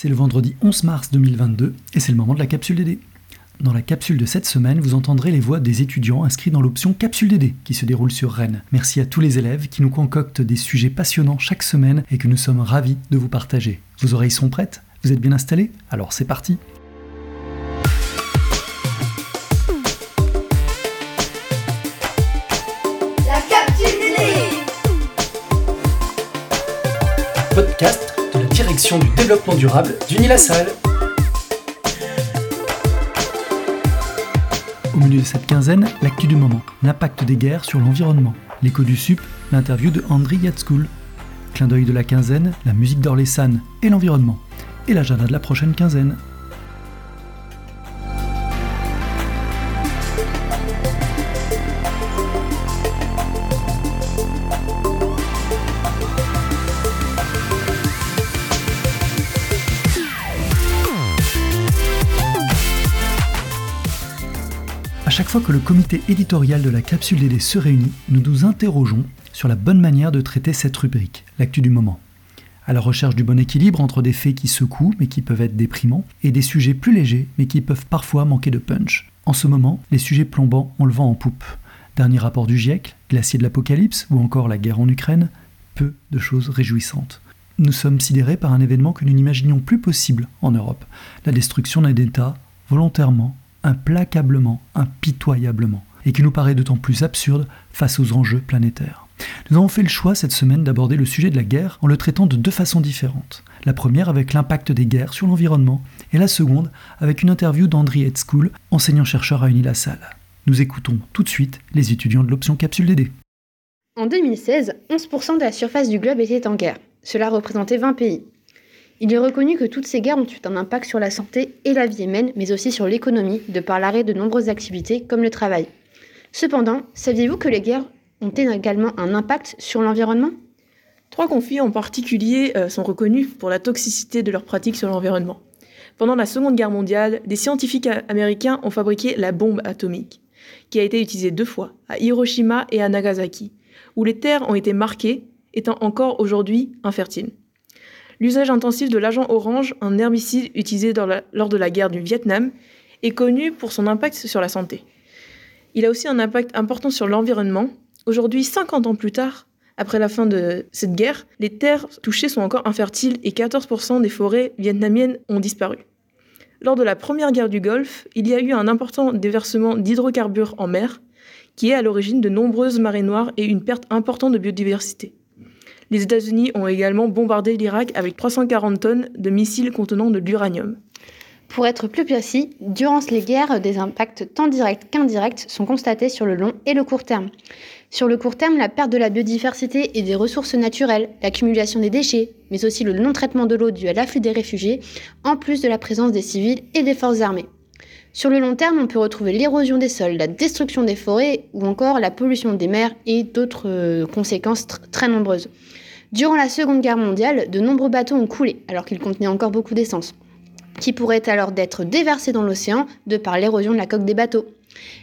C'est le vendredi 11 mars 2022 et c'est le moment de la capsule DD. Dans la capsule de cette semaine, vous entendrez les voix des étudiants inscrits dans l'option Capsule DD qui se déroule sur Rennes. Merci à tous les élèves qui nous concoctent des sujets passionnants chaque semaine et que nous sommes ravis de vous partager. Vos oreilles sont prêtes? Vous êtes bien installés? Alors c'est parti du développement durable d'Unilassal. Au milieu de cette quinzaine, l'actu du moment, l'impact des guerres sur l'environnement. L'écho du SUP, l'interview de Andri Yatskoul. Clin d'œil de la quinzaine, la musique d'Orlésan et l'environnement. Et l'agenda de la prochaine quinzaine. Le comité éditorial de la capsule DD se réunit, nous nous interrogeons sur la bonne manière de traiter cette rubrique, l'actu du moment. À la recherche du bon équilibre entre des faits qui secouent mais qui peuvent être déprimants et des sujets plus légers mais qui peuvent parfois manquer de punch. En ce moment, les sujets plombants ont le vent en poupe. Dernier rapport du GIEC, glacier de l'apocalypse ou encore la guerre en Ukraine, peu de choses réjouissantes. Nous sommes sidérés par un événement que nous n'imaginions plus possible en Europe, la destruction d'un État volontairement implacablement, impitoyablement, et qui nous paraît d'autant plus absurde face aux enjeux planétaires. Nous avons fait le choix cette semaine d'aborder le sujet de la guerre en le traitant de deux façons différentes. La première avec l'impact des guerres sur l'environnement, et la seconde avec une interview d'Andri Hetzkoul, enseignant-chercheur à Unilassal. Nous écoutons tout de suite les étudiants de l'option Capsule DD. En 2016, 11% de la surface du globe était en guerre. Cela représentait 20 pays. Il est reconnu que toutes ces guerres ont eu un impact sur la santé et la vie humaine, mais aussi sur l'économie, de par l'arrêt de nombreuses activités comme le travail. Cependant, saviez-vous que les guerres ont également un impact sur l'environnement? Trois conflits en particulier euh, sont reconnus pour la toxicité de leurs pratiques sur l'environnement. Pendant la Seconde Guerre mondiale, des scientifiques américains ont fabriqué la bombe atomique, qui a été utilisée deux fois, à Hiroshima et à Nagasaki, où les terres ont été marquées, étant encore aujourd'hui infertiles. L'usage intensif de l'agent orange, un herbicide utilisé lors de la guerre du Vietnam, est connu pour son impact sur la santé. Il a aussi un impact important sur l'environnement. Aujourd'hui, 50 ans plus tard, après la fin de cette guerre, les terres touchées sont encore infertiles et 14% des forêts vietnamiennes ont disparu. Lors de la première guerre du Golfe, il y a eu un important déversement d'hydrocarbures en mer, qui est à l'origine de nombreuses marées noires et une perte importante de biodiversité. Les États-Unis ont également bombardé l'Irak avec 340 tonnes de missiles contenant de l'uranium. Pour être plus précis, durant les guerres, des impacts tant directs qu'indirects sont constatés sur le long et le court terme. Sur le court terme, la perte de la biodiversité et des ressources naturelles, l'accumulation des déchets, mais aussi le non-traitement de l'eau dû à l'afflux des réfugiés, en plus de la présence des civils et des forces armées. Sur le long terme, on peut retrouver l'érosion des sols, la destruction des forêts ou encore la pollution des mers et d'autres euh, conséquences tr très nombreuses. Durant la Seconde Guerre mondiale, de nombreux bateaux ont coulé alors qu'ils contenaient encore beaucoup d'essence, qui pourrait alors d'être déversés dans l'océan de par l'érosion de la coque des bateaux.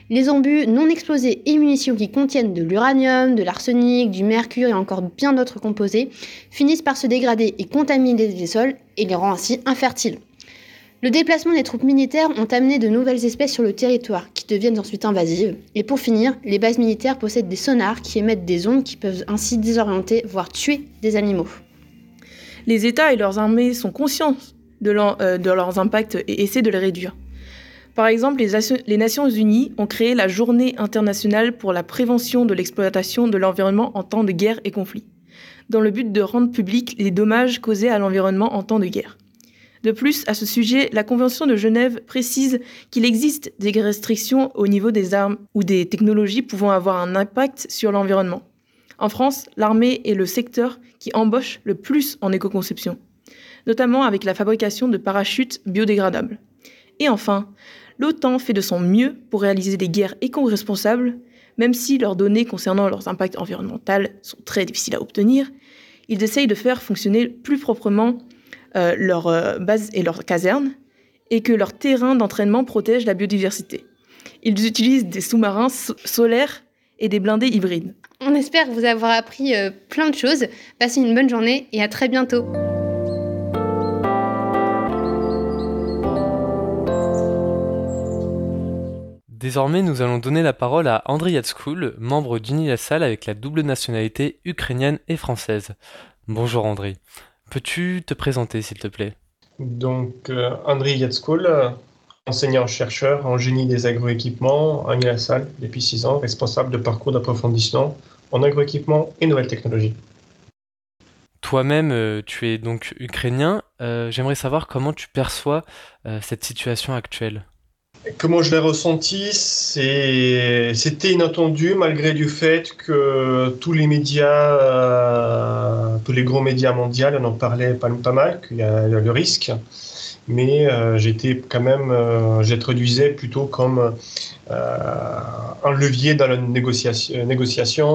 Les embus non explosés et munitions qui contiennent de l'uranium, de l'arsenic, du mercure et encore bien d'autres composés finissent par se dégrader et contaminer les sols et les rend ainsi infertiles. Le déplacement des troupes militaires ont amené de nouvelles espèces sur le territoire, qui deviennent ensuite invasives. Et pour finir, les bases militaires possèdent des sonars qui émettent des ondes qui peuvent ainsi désorienter, voire tuer des animaux. Les États et leurs armées sont conscients de, euh, leurs impacts et essaient de les réduire. Par exemple, les, les, Nations Unies ont créé la Journée internationale pour la prévention de l'exploitation de l'environnement en temps de guerre et conflit, dans le but de rendre publics les dommages causés à l'environnement en temps de guerre. De plus, à ce sujet, la Convention de Genève précise qu'il existe des restrictions au niveau des armes ou des technologies pouvant avoir un impact sur l'environnement. En France, l'armée est le secteur qui embauche le plus en éco-conception, notamment avec la fabrication de parachutes biodégradables. Et enfin, l'OTAN fait de son mieux pour réaliser des guerres éco-responsables, même si leurs données concernant leurs impacts environnementaux sont très difficiles à obtenir, ils essayent de faire fonctionner plus proprement euh, leur euh, base et leur caserne, et que leur terrain d'entraînement protège la biodiversité. Ils utilisent des sous-marins solaires et des blindés hybrides. On espère vous avoir appris euh, plein de choses. Passez une bonne journée et à très bientôt. Désormais, nous allons donner la parole à André Yatskoul, membre d'Unilassal avec la double nationalité ukrainienne et française. Bonjour André. Peux-tu te présenter s'il te plaît? Donc, euh, André Yatskoul, enseignant-chercheur en génie des agroéquipements à Unilassal depuis 6 ans, responsable de parcours d'approfondissement en agroéquipement et nouvelles technologies. Toi-même, euh, tu es donc ukrainien. Euh, j'aimerais savoir comment tu perçois euh, cette situation actuelle. Comment je l'ai ressenti, c'était inattendu malgré du fait que tous les médias, tous les gros médias mondiaux en parlaient pas, pas mal, qu'il y a le risque mais euh, j'étais quand même, euh, j'introduisais plutôt comme euh, un levier dans la négociation, négociation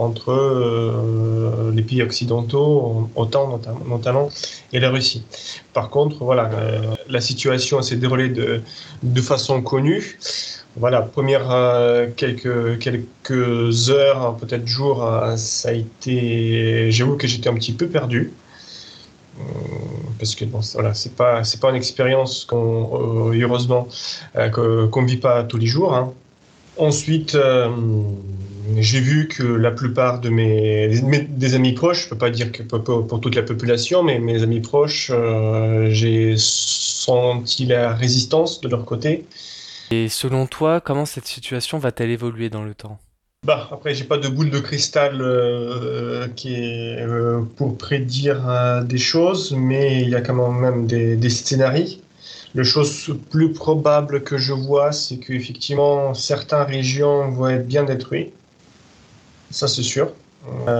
entre les pays occidentaux, OTAN notamment, et la Russie. Par contre, voilà, la situation s'est déroulée de, de façon connue. Voilà, première quelques, quelques heures, peut-être jours, ça a été. J'avoue que j'étais un petit peu perdu parce que bon, voilà, c'est pas c'est pas une expérience qu'on euh, heureusement euh, qu'on vit pas tous les jours. Hein. Ensuite, euh, j'ai vu que la plupart de mes, des amis proches, je peux pas dire que pour, toute la population, mais mes amis proches, j'ai senti la résistance de leur côté. Et selon toi, comment cette situation va-t-elle évoluer dans le temps? Bah, après, j'ai pas de boule de cristal euh, qui est euh, pour prédire euh, des choses, mais il y a quand même des, scénarios. Le chose plus probable que je vois, c'est qu'effectivement, certaines régions vont être bien détruites. Ça, c'est sûr.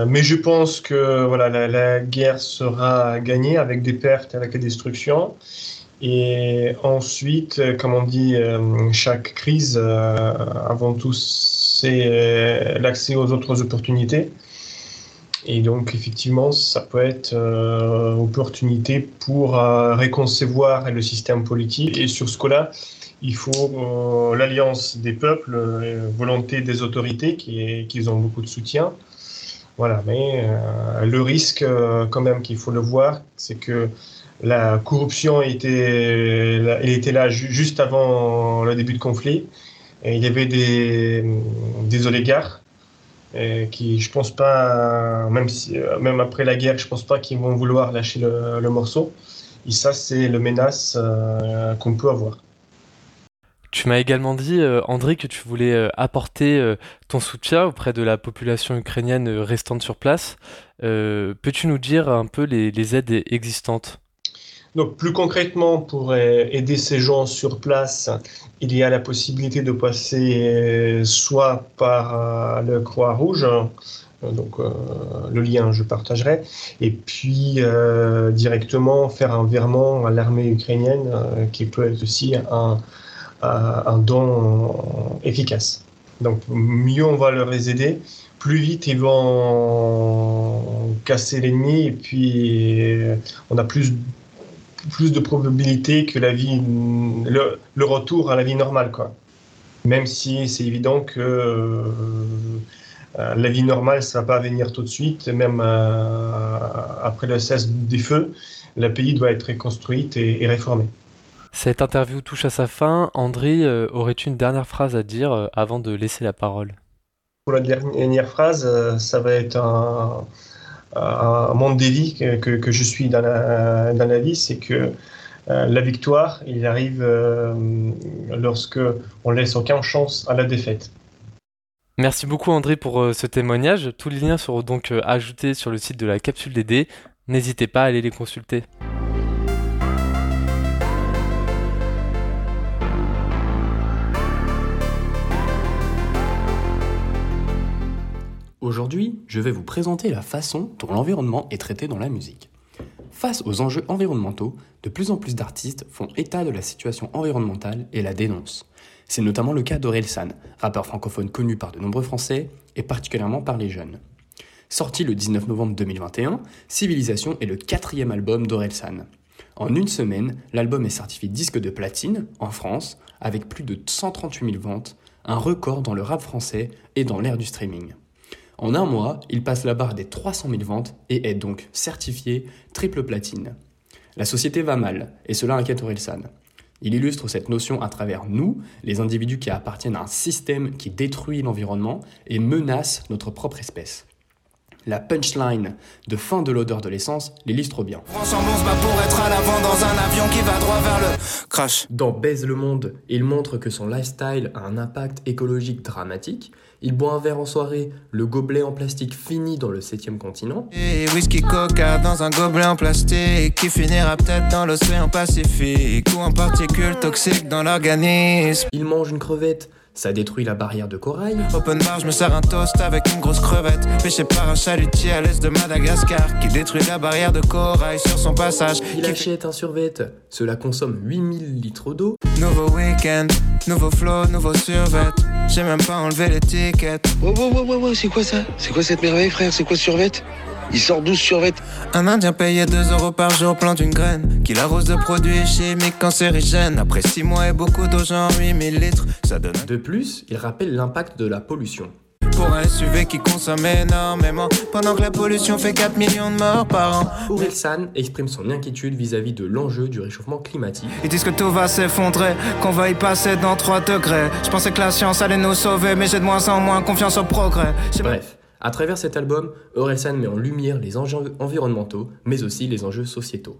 mais je pense que voilà, la, la, guerre sera gagnée avec des pertes, avec des destructions. Et ensuite, comme on dit, chaque crise, avant tout, c'est euh, l'accès aux autres opportunités. Et donc, effectivement, ça peut être euh, opportunité pour euh, réconcevoir le système politique. Et sur ce cas-là, il faut l'alliance des peuples, volonté des autorités qui, ont beaucoup de soutien. Voilà, mais le risque, quand même, qu'il faut le voir, c'est que la corruption était, là juste avant le début du conflit il y avait des, oligarques qui, je pense pas, même, si, euh, même après la guerre, je pense pas qu'ils vont vouloir lâcher le, morceau. Et ça, c'est le menace euh, qu'on peut avoir. Tu m'as également dit, euh, André, que tu voulais apporter ton soutien auprès de la population ukrainienne restante sur place. Peux-tu nous dire un peu les aides existantes? Donc plus concrètement, pour aider ces gens sur place, il y a la possibilité de passer euh, soit par euh, le Croix-Rouge, euh, donc le lien je partagerai, et puis directement faire un virement à l'armée ukrainienne qui peut être aussi un, un don efficace. Donc mieux on va leur aider, plus vite ils vont casser l'ennemi et puis on a plus plus de probabilité que la vie, le, retour à la vie normale, quoi. Même si c'est évident que euh, la vie normale, ça va pas venir tout de suite, même euh, après le cesse des feux, le pays doit être reconstruit et, réformé. Cette interview touche à sa fin. André, euh, aurais-tu une dernière phrase à dire avant de laisser la parole? Pour la dernière phrase, ça va être un, un vies que, que, je suis dans la vie, c'est que euh, la victoire, il arrive euh, lorsque on laisse aucune chance à la défaite. Merci beaucoup André pour euh, ce témoignage. Tous les liens seront donc ajoutés sur le site de la capsule DD. N'hésitez pas à aller les consulter. Aujourd'hui, je vais vous présenter la façon dont l'environnement est traité dans la musique. Face aux enjeux environnementaux, de plus en plus d'artistes font état de la situation environnementale et la dénoncent. C'est notamment le cas d'Orelsan, rappeur francophone connu par de nombreux Français et particulièrement par les jeunes. Sorti le 19 novembre 2021, Civilisation est le quatrième album d'Orelsan. En une semaine, l'album est certifié disque de platine en France, avec plus de 138 000 ventes, un record dans le rap français et dans l'ère du streaming. En un mois, il passe la barre des 300 000 ventes et est donc certifié triple platine. La société va mal, et cela inquiète Orelsan. Il illustre cette notion à travers nous, les individus qui appartiennent à un système qui détruit l'environnement et menace notre propre espèce. La punchline de fin de l'odeur de l'essence l'illustre bien. Baise le monde, il montre que son lifestyle a un impact écologique dramatique. Il boit un verre en soirée, le gobelet en plastique finit dans le septième continent. Et whisky coca dans un gobelet en plastique qui finira peut-être dans l'océan Pacifique ou en particules toxiques dans l'organisme. Il mange une crevette, ça détruit la barrière de corail. Open bar, je me sers un toast avec une grosse crevette. Pêché par un chalutier à l'est de Madagascar qui détruit la barrière de corail sur son passage. Il achète un survêt, cela consomme 8000 litres d'eau. Nouveau week-end, nouveau flow, nouveau survêt. J'ai même pas enlevé l'étiquette. Ouais, ouais, ouais, ouais, ouais, c'est quoi ça? C'est quoi cette merveille, frère? C'est quoi ce survêt? Il sort 12 survêt. Un Indien payé 2 euros par jour plante une graine qu'il arrose de produits chimiques cancérigènes. Après 6 mois et beaucoup d'eau, genre 8000 litres, ça donne un De plus, il rappelle l'impact de la pollution. pour un SUV qui consomme énormément. Pendant que la pollution fait 4 millions de morts par an. Orelsan exprime son inquiétude vis-à-vis de l'enjeu du réchauffement climatique. Ils disent que tout va s'effondrer, qu'on va y passer dans 3 degrés. Je pensais que la science allait nous sauver, mais j'ai de moins en moins confiance au progrès. Bref, à travers cet album, Orelsan met en lumière les enjeux environnementaux, mais aussi les enjeux sociétaux.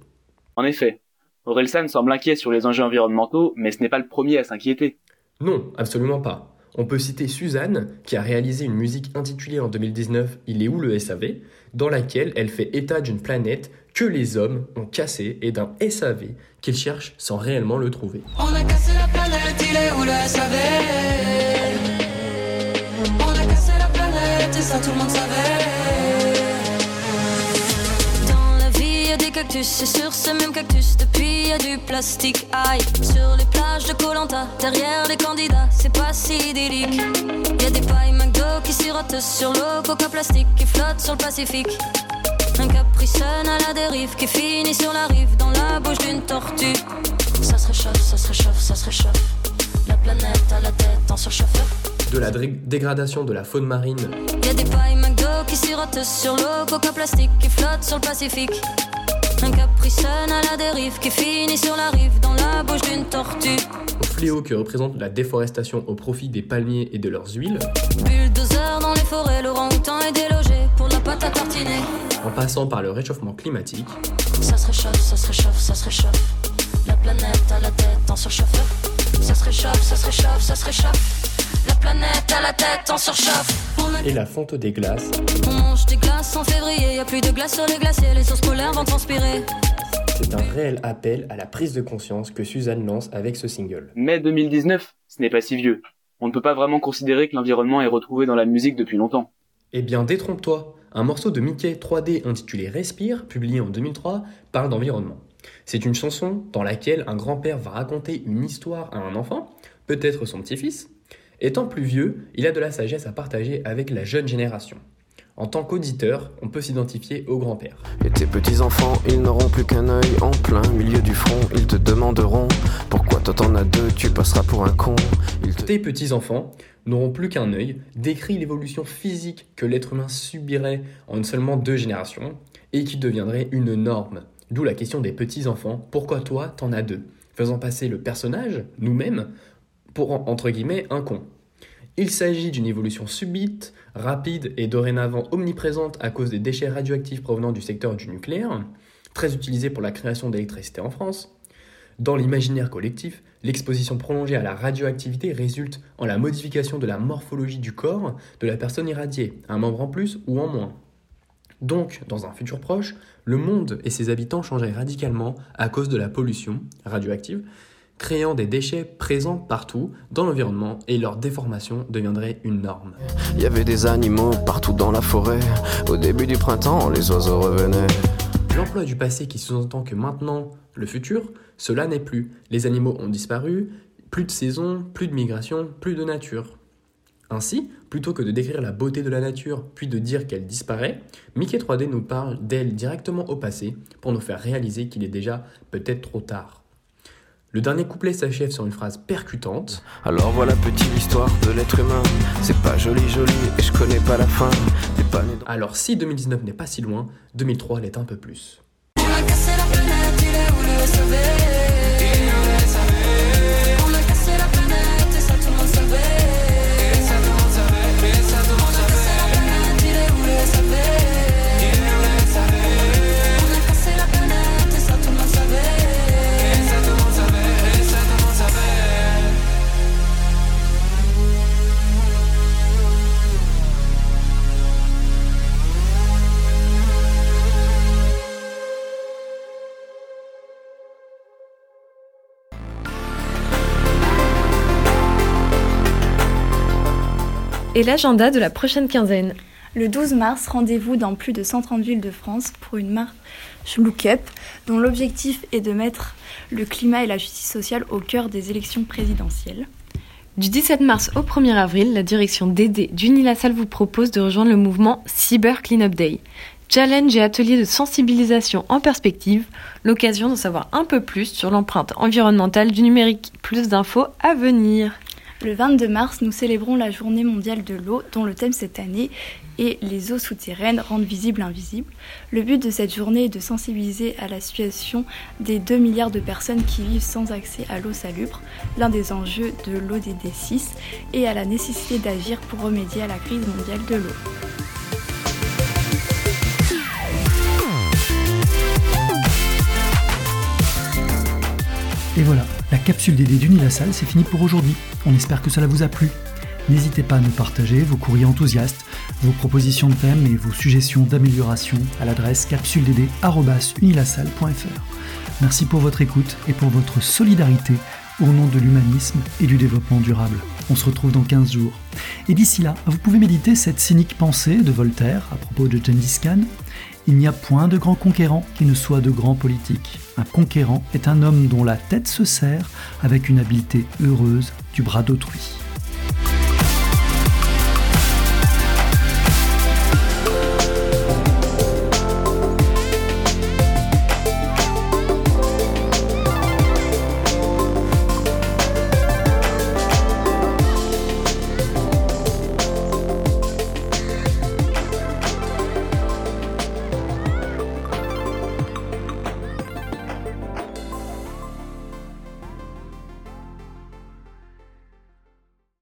En effet, Orelsan semble inquiet sur les enjeux environnementaux, mais ce n'est pas le premier à s'inquiéter. Non, absolument pas. On peut citer Suzanne, qui a réalisé une musique intitulée en 2019 Il est où le SAV, dans laquelle elle fait état d'une planète que les hommes ont cassée et d'un SAV qu'ils cherchent sans réellement le trouver. On a cassé la planète, il est où le SAV ça tout le monde savait Dans la vie, y a des cactus, et sur ces mêmes cactus, depuis y a du plastique. Aïe, sur les plages de Colanta, derrière les candidats, c'est pas si idyllique. Y a des pailles McDo qui sirotent sur l'eau, coca plastique qui flotte sur le Pacifique. Un Capri Sun à la dérive qui finit sur la rive dans la bouche d'une tortue. Ça se réchauffe, ça se réchauffe, ça se réchauffe. La planète à la tête en surchauffeur. De la dégradation de la faune marine Y a des pailles McDo qui sirotent sur l'eau, coca plastique qui flotte sur le Pacifique. Un Capri Sun à la dérive qui finit sur la rive dans la bouche d'une tortue. au fléau que représente la déforestation au profit des palmiers et de leurs huiles, Bulldozer dans les forêts, l'orang-outan est délogé pour la pâte à tartiner. en passant par le réchauffement climatique, Ça se réchauffe, ça se réchauffe, ça se réchauffe. La planète à la tête en surchauffeur. Ça se réchauffe, ça se réchauffe, ça se réchauffe. La planète à la tête en surchauffe. Et la fonte des glaces, On mange des glaces en février, y a plus de glace sur les glaciers, les ours polaires vont transpirer. c'est un réel appel à la prise de conscience que Suzanne lance avec ce single. Mais 2019, ce n'est pas si vieux. On ne peut pas vraiment considérer que l'environnement est retrouvé dans la musique depuis longtemps. Eh bien, détrompe-toi, un morceau de Mickey 3D intitulé Respire, publié en 2003, parle d'environnement. C'est une chanson dans laquelle un grand-père va raconter une histoire à un enfant, peut-être son petit-fils. Étant plus vieux, il a de la sagesse à partager avec la jeune génération. En tant qu'auditeur, on peut s'identifier au grand-père. Et tes petits-enfants, ils n'auront plus qu'un œil en plein milieu du front. Ils te demanderont pourquoi toi t'en as deux, tu passeras pour un con? Ils te... Tes petits-enfants n'auront plus qu'un œil, décrit l'évolution physique que l'être humain subirait en seulement deux générations et qui deviendrait une norme. D'où la question des petits-enfants, pourquoi toi t'en as deux? Faisant passer le personnage, nous-mêmes, pour entre guillemets un con. Il s'agit d'une évolution subite, rapide et dorénavant omniprésente à cause des déchets radioactifs provenant du secteur du nucléaire, très utilisés pour la création d'électricité en France. Dans l'imaginaire collectif, l'exposition prolongée à la radioactivité résulte en la modification de la morphologie du corps de la personne irradiée, un membre en plus ou en moins. Donc, dans un futur proche, le monde et ses habitants changeraient radicalement à cause de la pollution radioactive, créant des déchets présents partout dans l'environnement et leur déformation deviendrait une norme. Il y avait des animaux partout dans la forêt. Au début du printemps, les oiseaux revenaient. L'emploi du passé qui sous-entend que maintenant, le futur, cela n'est plus. Les animaux ont disparu, plus de saison, plus de migration, plus de nature. Ainsi, plutôt que de décrire la beauté de la nature puis de dire qu'elle disparaît, Mickey 3D nous parle d'elle directement au passé pour nous faire réaliser qu'il est déjà peut-être trop tard. Le dernier couplet s'achève sur une phrase percutante. Alors voilà petite l'histoire de l'être humain. C'est pas joli joli et je connais pas la fin. Pas né dans... Alors si 2019 n'est pas si loin, 2003 l'est un peu plus. On a cassé la planète, il est où le SAV Et l'agenda de la prochaine quinzaine Le 12 mars, rendez-vous dans plus de 130 villes de France pour une marche Look Up, dont l'objectif est de mettre le climat et la justice sociale au cœur des élections présidentielles. Du 17 mars au 1er avril, la direction DD d'Unilassal vous propose de rejoindre le mouvement Cyber Cleanup Day. Challenge et atelier de sensibilisation en perspective, l'occasion de savoir un peu plus sur l'empreinte environnementale du numérique. Plus d'infos à venir. Le 22 mars, nous célébrons la journée mondiale de l'eau, dont le thème cette année est Les eaux souterraines rendent visible l'invisible. Le but de cette journée est de sensibiliser à la situation des 2 milliards de personnes qui vivent sans accès à l'eau salubre, l'un des enjeux de l'ODD 6, et à la nécessité d'agir pour remédier à la crise mondiale de l'eau. Et voilà, la capsule d'Uni salle, c'est fini pour aujourd'hui. On espère que cela vous a plu. N'hésitez pas à nous partager vos courriers enthousiastes, vos propositions de thèmes et vos suggestions d'amélioration à l'adresse capsuledd.unilasalle.fr. Merci pour votre écoute et pour votre solidarité au nom de l'humanisme et du développement durable. On se retrouve dans 15 jours. Et d'ici là, vous pouvez méditer cette cynique pensée de Voltaire à propos de Gengis il n'y a point de grand conquérant qui ne soit de grand politique. Un conquérant est un homme dont la tête se serre avec une habileté heureuse du bras d'autrui.